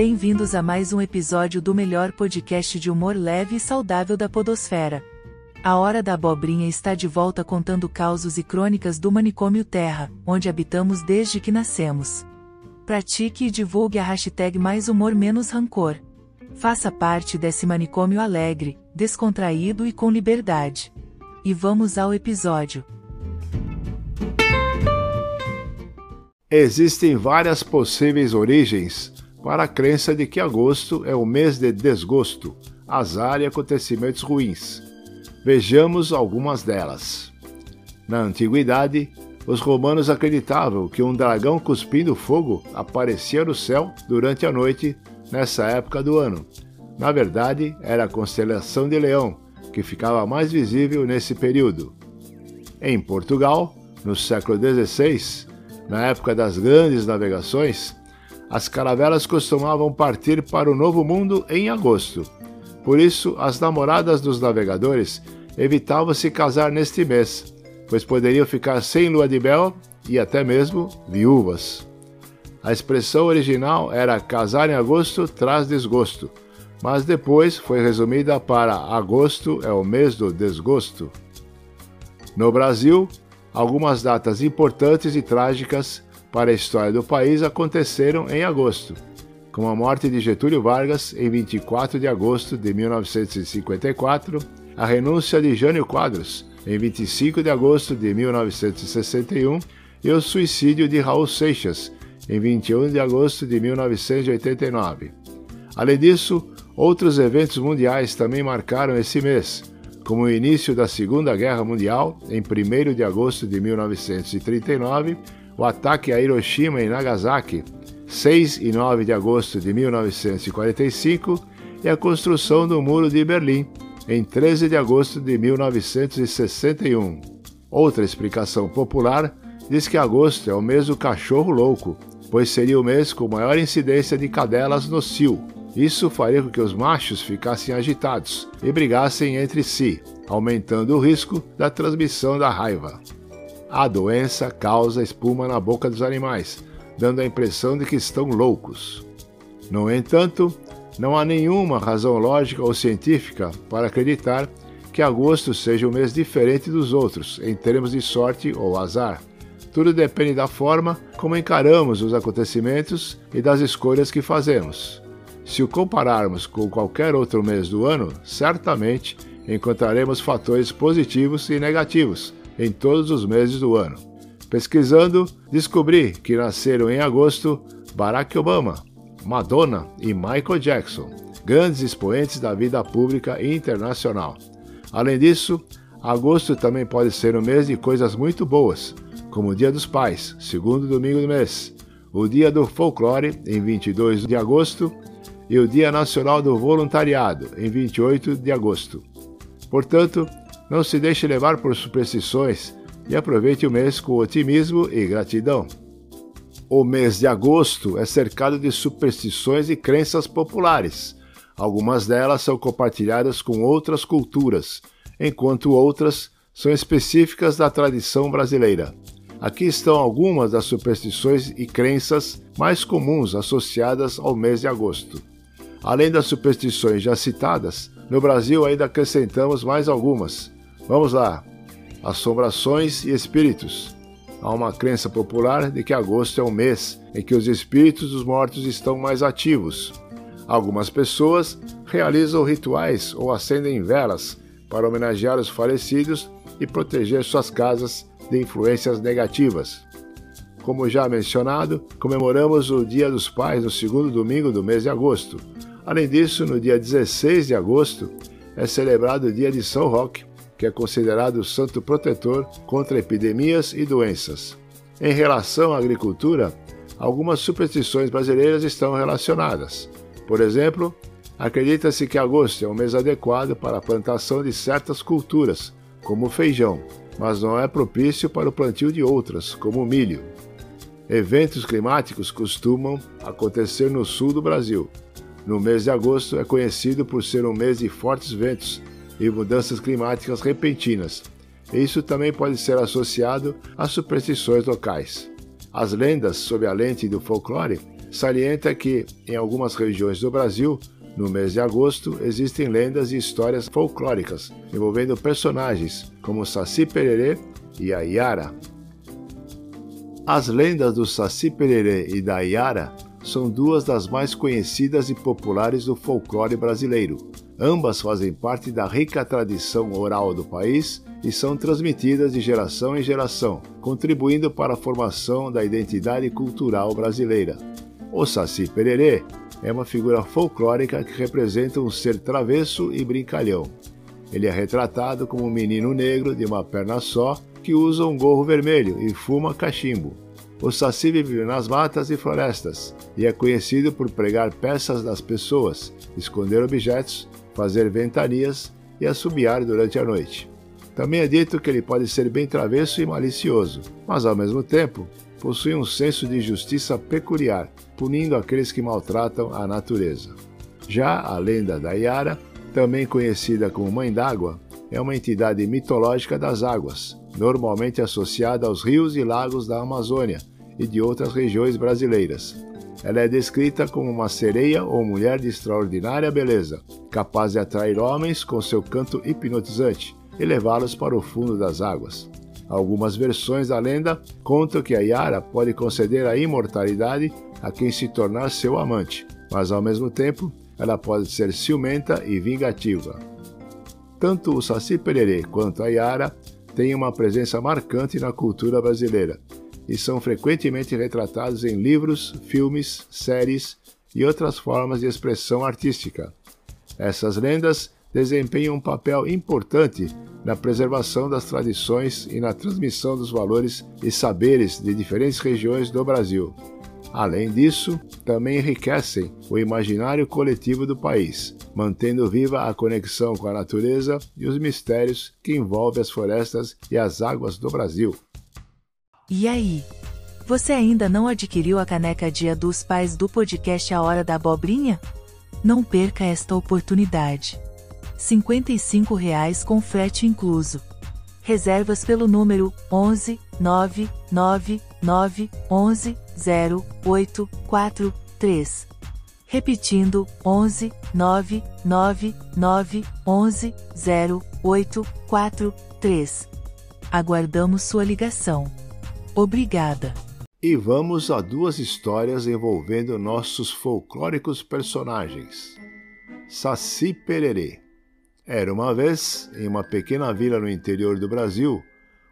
Bem-vindos a mais um episódio do melhor podcast de humor leve e saudável da Podosfera. A Hora da Abobrinha está de volta contando causos e crônicas do manicômio Terra, onde habitamos desde que nascemos. Pratique e divulgue a hashtag Mais Humor Menos Rancor. Faça parte desse manicômio alegre, descontraído e com liberdade. E vamos ao episódio. Existem várias possíveis origens para a crença de que agosto é o mês de desgosto, azar e acontecimentos ruins. Vejamos algumas delas. Na antiguidade, os romanos acreditavam que um dragão cuspindo fogo aparecia no céu durante a noite nessa época do ano. Na verdade, era a constelação de Leão, que ficava mais visível nesse período. Em Portugal, no século XVI, na época das grandes navegações, as caravelas costumavam partir para o Novo Mundo em agosto. Por isso, as namoradas dos navegadores evitavam se casar neste mês, pois poderiam ficar sem lua de mel e até mesmo viúvas. A expressão original era casar em agosto traz desgosto, mas depois foi resumida para agosto é o mês do desgosto. No Brasil, algumas datas importantes e trágicas para a história do país aconteceram em agosto, como a morte de Getúlio Vargas em 24 de agosto de 1954, a renúncia de Jânio Quadros em 25 de agosto de 1961 e o suicídio de Raul Seixas em 21 de agosto de 1989. Além disso, outros eventos mundiais também marcaram esse mês, como o início da Segunda Guerra Mundial em 1 de agosto de 1939, o ataque a Hiroshima e Nagasaki, 6 e 9 de agosto de 1945, e a construção do Muro de Berlim, em 13 de agosto de 1961. Outra explicação popular diz que agosto é o mês do cachorro louco, pois seria o mês com maior incidência de cadelas no cio. Isso faria com que os machos ficassem agitados e brigassem entre si, aumentando o risco da transmissão da raiva. A doença causa espuma na boca dos animais, dando a impressão de que estão loucos. No entanto, não há nenhuma razão lógica ou científica para acreditar que agosto seja um mês diferente dos outros em termos de sorte ou azar. Tudo depende da forma como encaramos os acontecimentos e das escolhas que fazemos. Se o compararmos com qualquer outro mês do ano, certamente encontraremos fatores positivos e negativos em todos os meses do ano. Pesquisando, descobri que nasceram em agosto Barack Obama, Madonna e Michael Jackson, grandes expoentes da vida pública internacional. Além disso, agosto também pode ser um mês de coisas muito boas, como o Dia dos Pais, segundo domingo do mês, o Dia do Folclore, em 22 de agosto, e o Dia Nacional do Voluntariado, em 28 de agosto. Portanto, não se deixe levar por superstições e aproveite o mês com otimismo e gratidão. O mês de agosto é cercado de superstições e crenças populares. Algumas delas são compartilhadas com outras culturas, enquanto outras são específicas da tradição brasileira. Aqui estão algumas das superstições e crenças mais comuns associadas ao mês de agosto. Além das superstições já citadas, no Brasil ainda acrescentamos mais algumas. Vamos lá! Assombrações e espíritos. Há uma crença popular de que agosto é o mês em que os espíritos dos mortos estão mais ativos. Algumas pessoas realizam rituais ou acendem velas para homenagear os falecidos e proteger suas casas de influências negativas. Como já mencionado, comemoramos o Dia dos Pais no segundo domingo do mês de agosto. Além disso, no dia 16 de agosto é celebrado o Dia de São Roque, que é considerado o santo protetor contra epidemias e doenças. Em relação à agricultura, algumas superstições brasileiras estão relacionadas. Por exemplo, acredita-se que agosto é um mês adequado para a plantação de certas culturas, como o feijão, mas não é propício para o plantio de outras, como o milho. Eventos climáticos costumam acontecer no sul do Brasil. No mês de agosto é conhecido por ser um mês de fortes ventos, e mudanças climáticas repentinas. Isso também pode ser associado a superstições locais. As lendas sob a lente do folclore salienta que, em algumas regiões do Brasil, no mês de agosto, existem lendas e histórias folclóricas envolvendo personagens como Saci Pererê e a Iara. As lendas do Saci Pererê e da Iara são duas das mais conhecidas e populares do folclore brasileiro. Ambas fazem parte da rica tradição oral do país e são transmitidas de geração em geração, contribuindo para a formação da identidade cultural brasileira. O Saci Pererê é uma figura folclórica que representa um ser travesso e brincalhão. Ele é retratado como um menino negro de uma perna só que usa um gorro vermelho e fuma cachimbo. O Saci vive nas matas e florestas e é conhecido por pregar peças das pessoas, esconder objetos, fazer ventanias e assobiar durante a noite. Também é dito que ele pode ser bem travesso e malicioso, mas ao mesmo tempo possui um senso de justiça peculiar, punindo aqueles que maltratam a natureza. Já a lenda da Yara, também conhecida como Mãe d'Água, é uma entidade mitológica das águas, normalmente associada aos rios e lagos da Amazônia e de outras regiões brasileiras. Ela é descrita como uma sereia ou mulher de extraordinária beleza, capaz de atrair homens com seu canto hipnotizante, e levá-los para o fundo das águas. Algumas versões da lenda contam que a Yara pode conceder a imortalidade a quem se tornar seu amante, mas ao mesmo tempo ela pode ser ciumenta e vingativa. Tanto o Saci Pererê quanto a Yara têm uma presença marcante na cultura brasileira e são frequentemente retratados em livros, filmes, séries e outras formas de expressão artística. Essas lendas desempenham um papel importante na preservação das tradições e na transmissão dos valores e saberes de diferentes regiões do Brasil. Além disso, também enriquecem o imaginário coletivo do país, mantendo viva a conexão com a natureza e os mistérios que envolvem as florestas e as águas do Brasil. E aí? Você ainda não adquiriu a caneca Dia dos Pais do podcast A Hora da Abobrinha? Não perca esta oportunidade. R$ 55,00 com frete incluso. Reservas pelo número 11 999 11 0843. Repetindo 11 999 11 0843. Aguardamos sua ligação. Obrigada. E vamos a duas histórias envolvendo nossos folclóricos personagens. Saci Pererê era uma vez, em uma pequena vila no interior do Brasil,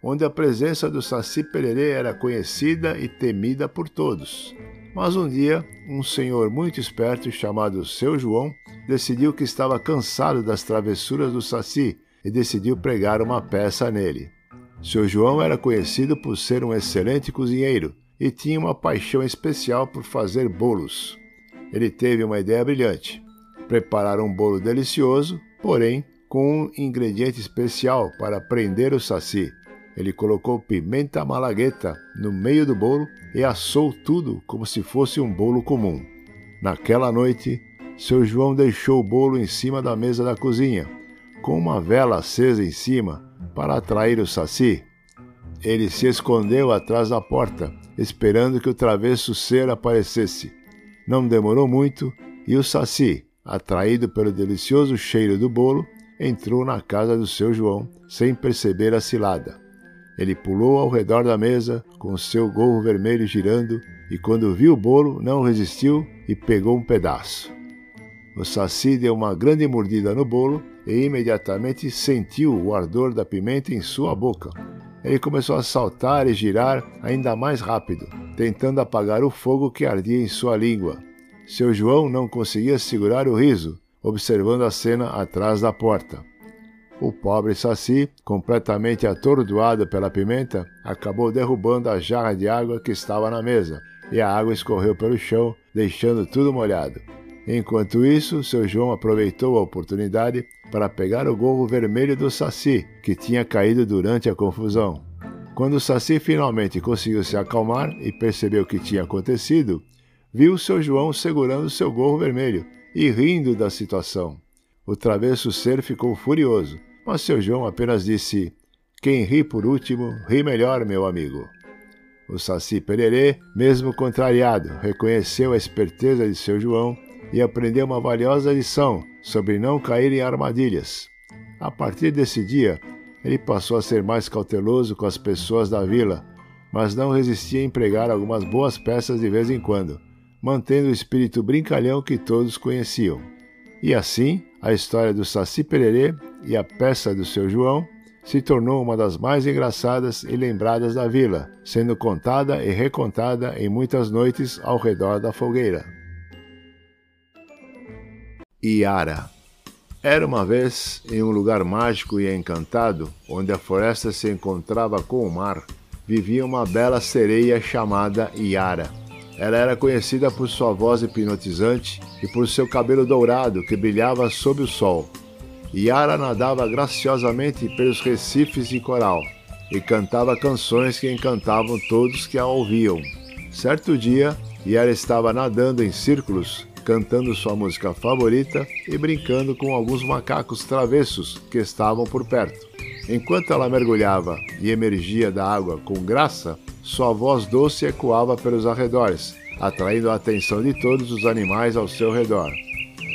onde a presença do Saci Pererê era conhecida e temida por todos. Mas um dia, um senhor muito esperto chamado Seu João decidiu que estava cansado das travessuras do Saci e decidiu pregar uma peça nele. Seu João era conhecido por ser um excelente cozinheiro e tinha uma paixão especial por fazer bolos. Ele teve uma ideia brilhante: preparar um bolo delicioso, porém com um ingrediente especial para prender o saci. Ele colocou pimenta malagueta no meio do bolo e assou tudo como se fosse um bolo comum. Naquela noite, seu João deixou o bolo em cima da mesa da cozinha, com uma vela acesa em cima para atrair o saci. Ele se escondeu atrás da porta, esperando que o travesso ser aparecesse. Não demorou muito e o saci, atraído pelo delicioso cheiro do bolo, entrou na casa do seu João sem perceber a cilada. Ele pulou ao redor da mesa, com seu gorro vermelho girando, e quando viu o bolo, não resistiu e pegou um pedaço. O Saci deu uma grande mordida no bolo e imediatamente sentiu o ardor da pimenta em sua boca. Ele começou a saltar e girar ainda mais rápido, tentando apagar o fogo que ardia em sua língua. Seu João não conseguia segurar o riso observando a cena atrás da porta. O pobre Saci, completamente atordoado pela pimenta, acabou derrubando a jarra de água que estava na mesa, e a água escorreu pelo chão, deixando tudo molhado. Enquanto isso, seu João aproveitou a oportunidade para pegar o gorro vermelho do Saci, que tinha caído durante a confusão. Quando o Saci finalmente conseguiu se acalmar e percebeu o que tinha acontecido, viu seu João segurando seu gorro vermelho e rindo da situação. O travesso ser ficou furioso, mas seu João apenas disse: Quem ri por último, ri melhor, meu amigo. O Saci Pererê, mesmo contrariado, reconheceu a esperteza de seu João e aprendeu uma valiosa lição sobre não cair em armadilhas. A partir desse dia, ele passou a ser mais cauteloso com as pessoas da vila, mas não resistia a empregar algumas boas peças de vez em quando, mantendo o espírito brincalhão que todos conheciam. E assim, a história do Saci Pererê e a peça do seu João se tornou uma das mais engraçadas e lembradas da vila, sendo contada e recontada em muitas noites ao redor da fogueira. Iara Era uma vez, em um lugar mágico e encantado, onde a floresta se encontrava com o mar, vivia uma bela sereia chamada Iara. Ela era conhecida por sua voz hipnotizante e por seu cabelo dourado que brilhava sob o sol. Yara nadava graciosamente pelos recifes de coral e cantava canções que encantavam todos que a ouviam. Certo dia, Yara estava nadando em círculos, cantando sua música favorita e brincando com alguns macacos travessos que estavam por perto. Enquanto ela mergulhava e emergia da água com graça, sua voz doce ecoava pelos arredores, atraindo a atenção de todos os animais ao seu redor.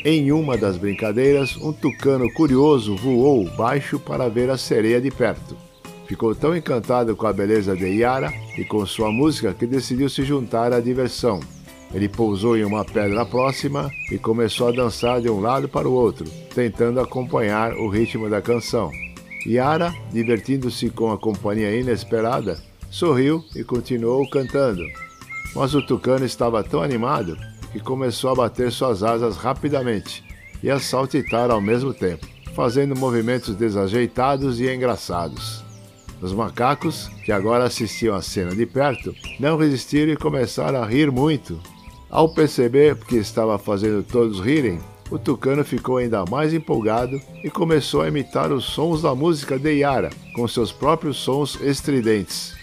Em uma das brincadeiras, um tucano curioso voou baixo para ver a sereia de perto. Ficou tão encantado com a beleza de Yara e com sua música que decidiu se juntar à diversão. Ele pousou em uma pedra próxima e começou a dançar de um lado para o outro, tentando acompanhar o ritmo da canção. Yara, divertindo-se com a companhia inesperada, sorriu e continuou cantando. Mas o tucano estava tão animado que começou a bater suas asas rapidamente e a saltitar ao mesmo tempo, fazendo movimentos desajeitados e engraçados. Os macacos, que agora assistiam a cena de perto, não resistiram e começaram a rir muito. Ao perceber que estava fazendo todos rirem, o tucano ficou ainda mais empolgado e começou a imitar os sons da música de Yara, com seus próprios sons estridentes.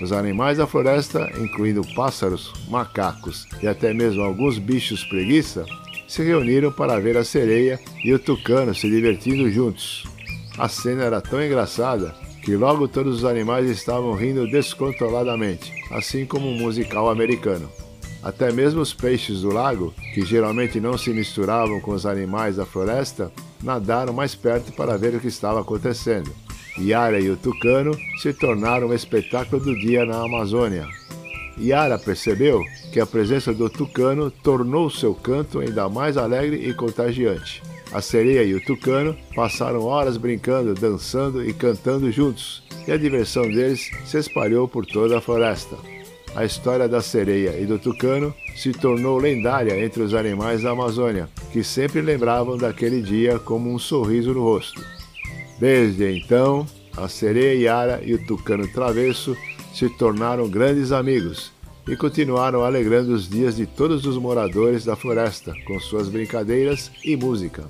Os animais da floresta, incluindo pássaros, macacos e até mesmo alguns bichos preguiça, se reuniram para ver a sereia e o tucano se divertindo juntos. A cena era tão engraçada que logo todos os animais estavam rindo descontroladamente, assim como um musical americano. Até mesmo os peixes do lago, que geralmente não se misturavam com os animais da floresta, nadaram mais perto para ver o que estava acontecendo. Yara e o Tucano se tornaram um espetáculo do dia na Amazônia. Yara percebeu que a presença do tucano tornou seu canto ainda mais alegre e contagiante. A sereia e o tucano passaram horas brincando, dançando e cantando juntos, e a diversão deles se espalhou por toda a floresta. A história da sereia e do tucano se tornou lendária entre os animais da Amazônia, que sempre lembravam daquele dia como um sorriso no rosto. Desde então, a sereia Yara e o tucano travesso se tornaram grandes amigos e continuaram alegrando os dias de todos os moradores da floresta com suas brincadeiras e música.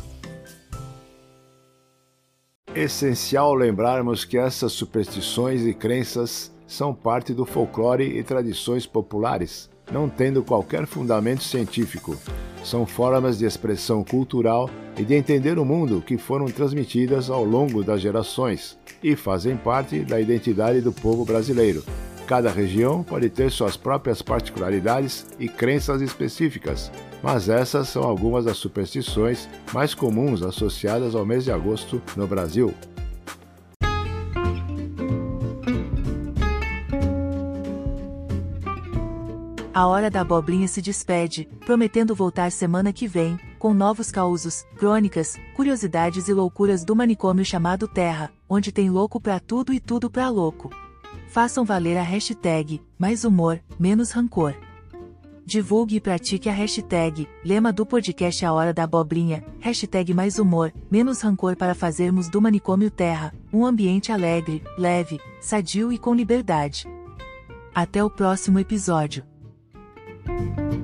Essencial lembrarmos que essas superstições e crenças são parte do folclore e tradições populares, não tendo qualquer fundamento científico. São formas de expressão cultural e de entender o mundo que foram transmitidas ao longo das gerações e fazem parte da identidade do povo brasileiro. Cada região pode ter suas próprias particularidades e crenças específicas, mas essas são algumas das superstições mais comuns associadas ao mês de agosto no Brasil. A hora da abobrinha se despede, prometendo voltar semana que vem, com novos causos, crônicas, curiosidades e loucuras do manicômio chamado Terra, onde tem louco pra tudo e tudo pra louco. Façam valer a hashtag, mais humor, menos rancor. Divulgue e pratique a hashtag, lema do podcast A Hora da Abobrinha, hashtag mais humor, menos rancor para fazermos do manicômio Terra, um ambiente alegre, leve, sadio e com liberdade. Até o próximo episódio. thank you